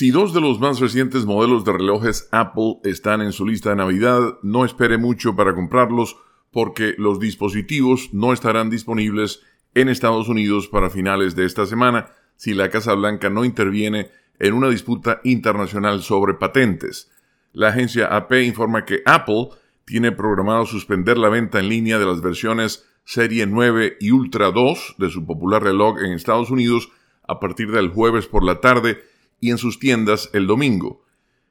Si dos de los más recientes modelos de relojes Apple están en su lista de Navidad, no espere mucho para comprarlos porque los dispositivos no estarán disponibles en Estados Unidos para finales de esta semana si la Casa Blanca no interviene en una disputa internacional sobre patentes. La agencia AP informa que Apple tiene programado suspender la venta en línea de las versiones Serie 9 y Ultra 2 de su popular reloj en Estados Unidos a partir del jueves por la tarde y en sus tiendas el domingo.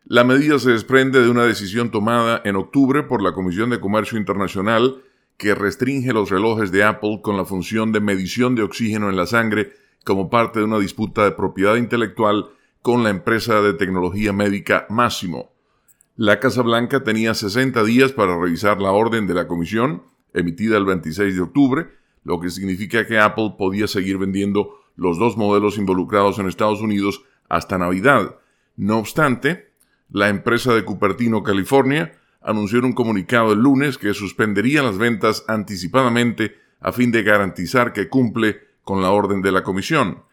La medida se desprende de una decisión tomada en octubre por la Comisión de Comercio Internacional que restringe los relojes de Apple con la función de medición de oxígeno en la sangre como parte de una disputa de propiedad intelectual con la empresa de tecnología médica Máximo. La Casa Blanca tenía 60 días para revisar la orden de la comisión, emitida el 26 de octubre, lo que significa que Apple podía seguir vendiendo los dos modelos involucrados en Estados Unidos hasta Navidad. No obstante, la empresa de Cupertino, California, anunció en un comunicado el lunes que suspendería las ventas anticipadamente a fin de garantizar que cumple con la orden de la comisión.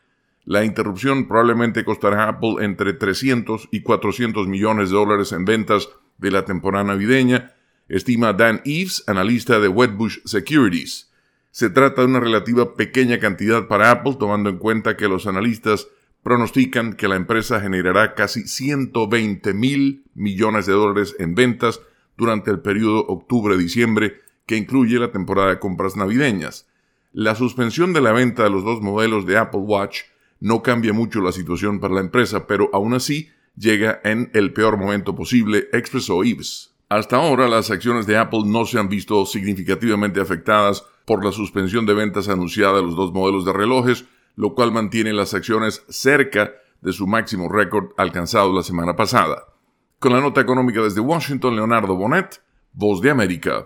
La interrupción probablemente costará a Apple entre 300 y 400 millones de dólares en ventas de la temporada navideña, estima Dan Eves, analista de Wedbush Securities. Se trata de una relativa pequeña cantidad para Apple, tomando en cuenta que los analistas pronostican que la empresa generará casi 120 mil millones de dólares en ventas durante el periodo octubre-diciembre, que incluye la temporada de compras navideñas. La suspensión de la venta de los dos modelos de Apple Watch no cambia mucho la situación para la empresa, pero aún así llega en el peor momento posible, expresó Ives. Hasta ahora las acciones de Apple no se han visto significativamente afectadas por la suspensión de ventas anunciada de los dos modelos de relojes, lo cual mantiene las acciones cerca de su máximo récord alcanzado la semana pasada. Con la nota económica desde Washington, Leonardo Bonet, Voz de América.